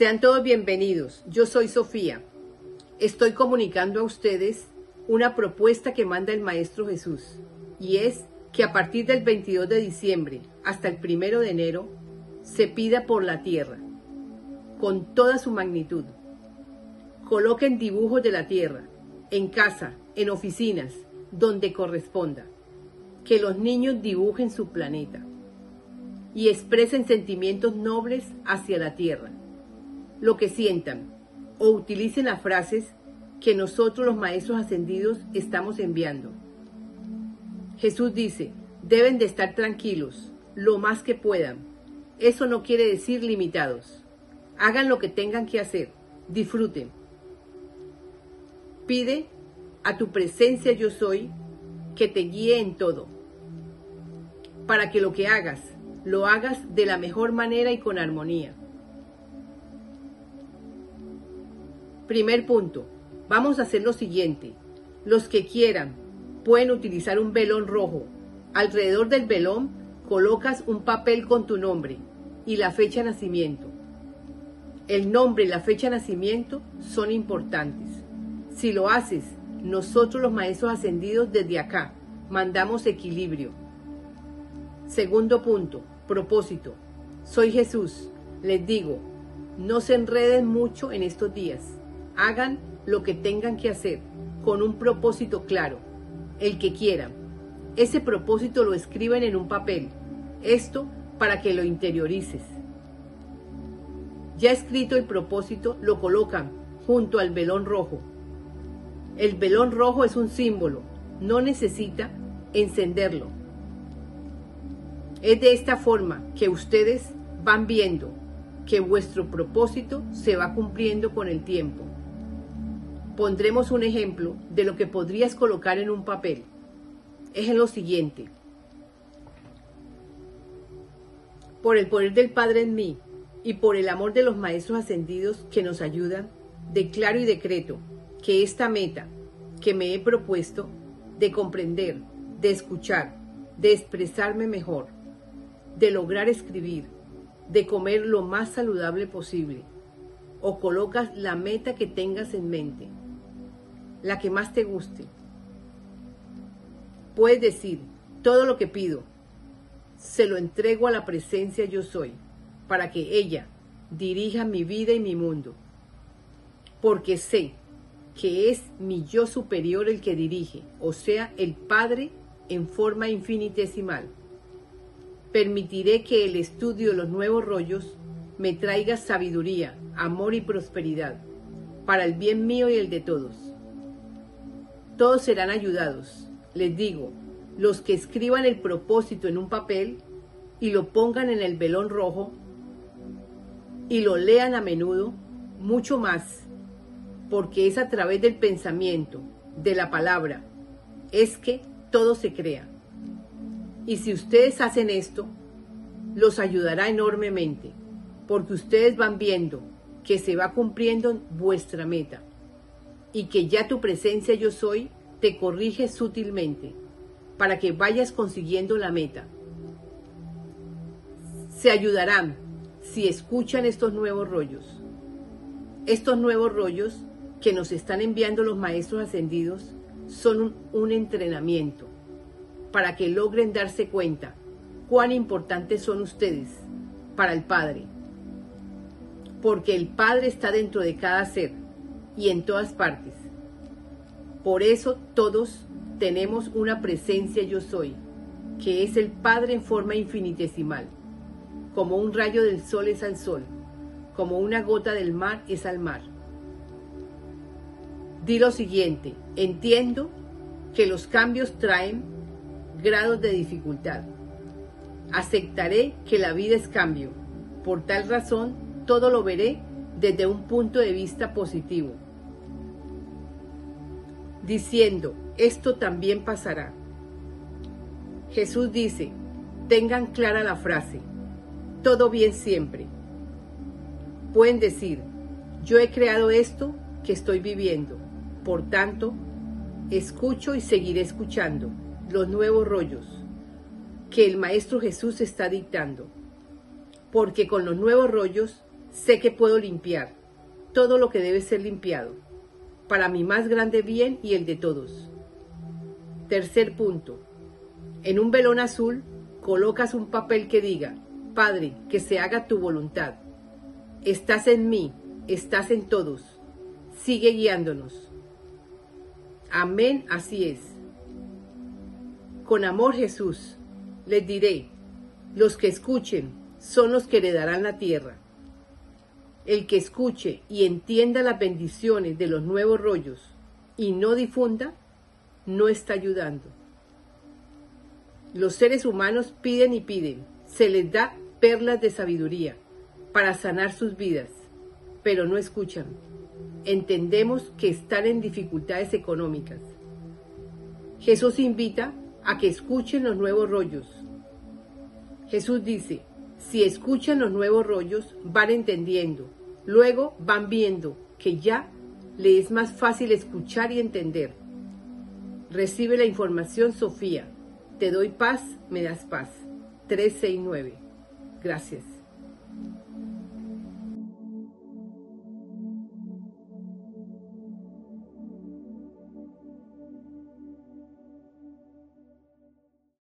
Sean todos bienvenidos. Yo soy Sofía. Estoy comunicando a ustedes una propuesta que manda el Maestro Jesús y es que a partir del 22 de diciembre hasta el 1 de enero se pida por la tierra, con toda su magnitud. Coloquen dibujos de la tierra, en casa, en oficinas, donde corresponda. Que los niños dibujen su planeta y expresen sentimientos nobles hacia la tierra lo que sientan o utilicen las frases que nosotros los maestros ascendidos estamos enviando. Jesús dice, deben de estar tranquilos, lo más que puedan. Eso no quiere decir limitados. Hagan lo que tengan que hacer, disfruten. Pide a tu presencia yo soy que te guíe en todo, para que lo que hagas, lo hagas de la mejor manera y con armonía. Primer punto. Vamos a hacer lo siguiente. Los que quieran pueden utilizar un velón rojo. Alrededor del velón colocas un papel con tu nombre y la fecha de nacimiento. El nombre y la fecha de nacimiento son importantes. Si lo haces, nosotros los maestros ascendidos desde acá mandamos equilibrio. Segundo punto, propósito. Soy Jesús. Les digo, no se enreden mucho en estos días hagan lo que tengan que hacer con un propósito claro, el que quieran. Ese propósito lo escriben en un papel. Esto para que lo interiorices. Ya escrito el propósito, lo colocan junto al velón rojo. El velón rojo es un símbolo, no necesita encenderlo. Es de esta forma que ustedes van viendo que vuestro propósito se va cumpliendo con el tiempo pondremos un ejemplo de lo que podrías colocar en un papel. Es en lo siguiente. Por el poder del Padre en mí y por el amor de los Maestros ascendidos que nos ayudan, declaro y decreto que esta meta que me he propuesto de comprender, de escuchar, de expresarme mejor, de lograr escribir, de comer lo más saludable posible, o colocas la meta que tengas en mente la que más te guste. Puedes decir, todo lo que pido, se lo entrego a la presencia yo soy, para que ella dirija mi vida y mi mundo. Porque sé que es mi yo superior el que dirige, o sea, el Padre en forma infinitesimal. Permitiré que el estudio de los nuevos rollos me traiga sabiduría, amor y prosperidad, para el bien mío y el de todos todos serán ayudados. Les digo, los que escriban el propósito en un papel y lo pongan en el velón rojo y lo lean a menudo, mucho más, porque es a través del pensamiento, de la palabra, es que todo se crea. Y si ustedes hacen esto, los ayudará enormemente, porque ustedes van viendo que se va cumpliendo vuestra meta y que ya tu presencia yo soy te corrige sutilmente para que vayas consiguiendo la meta. Se ayudarán si escuchan estos nuevos rollos. Estos nuevos rollos que nos están enviando los maestros ascendidos son un, un entrenamiento para que logren darse cuenta cuán importantes son ustedes para el Padre. Porque el Padre está dentro de cada ser y en todas partes. Por eso todos tenemos una presencia yo soy, que es el Padre en forma infinitesimal. Como un rayo del sol es al sol, como una gota del mar es al mar. Di lo siguiente, entiendo que los cambios traen grados de dificultad. Aceptaré que la vida es cambio. Por tal razón, todo lo veré desde un punto de vista positivo diciendo, esto también pasará. Jesús dice, tengan clara la frase, todo bien siempre. Pueden decir, yo he creado esto que estoy viviendo, por tanto, escucho y seguiré escuchando los nuevos rollos que el Maestro Jesús está dictando, porque con los nuevos rollos sé que puedo limpiar todo lo que debe ser limpiado, para mi más grande bien y el de todos. Tercer punto. En un velón azul colocas un papel que diga, Padre, que se haga tu voluntad. Estás en mí, estás en todos. Sigue guiándonos. Amén, así es. Con amor Jesús, les diré, los que escuchen son los que heredarán la tierra. El que escuche y entienda las bendiciones de los nuevos rollos y no difunda, no está ayudando. Los seres humanos piden y piden, se les da perlas de sabiduría para sanar sus vidas, pero no escuchan. Entendemos que están en dificultades económicas. Jesús invita a que escuchen los nuevos rollos. Jesús dice, si escuchan los nuevos rollos, van entendiendo. Luego van viendo que ya le es más fácil escuchar y entender. Recibe la información, Sofía. Te doy paz, me das paz. 369. Gracias.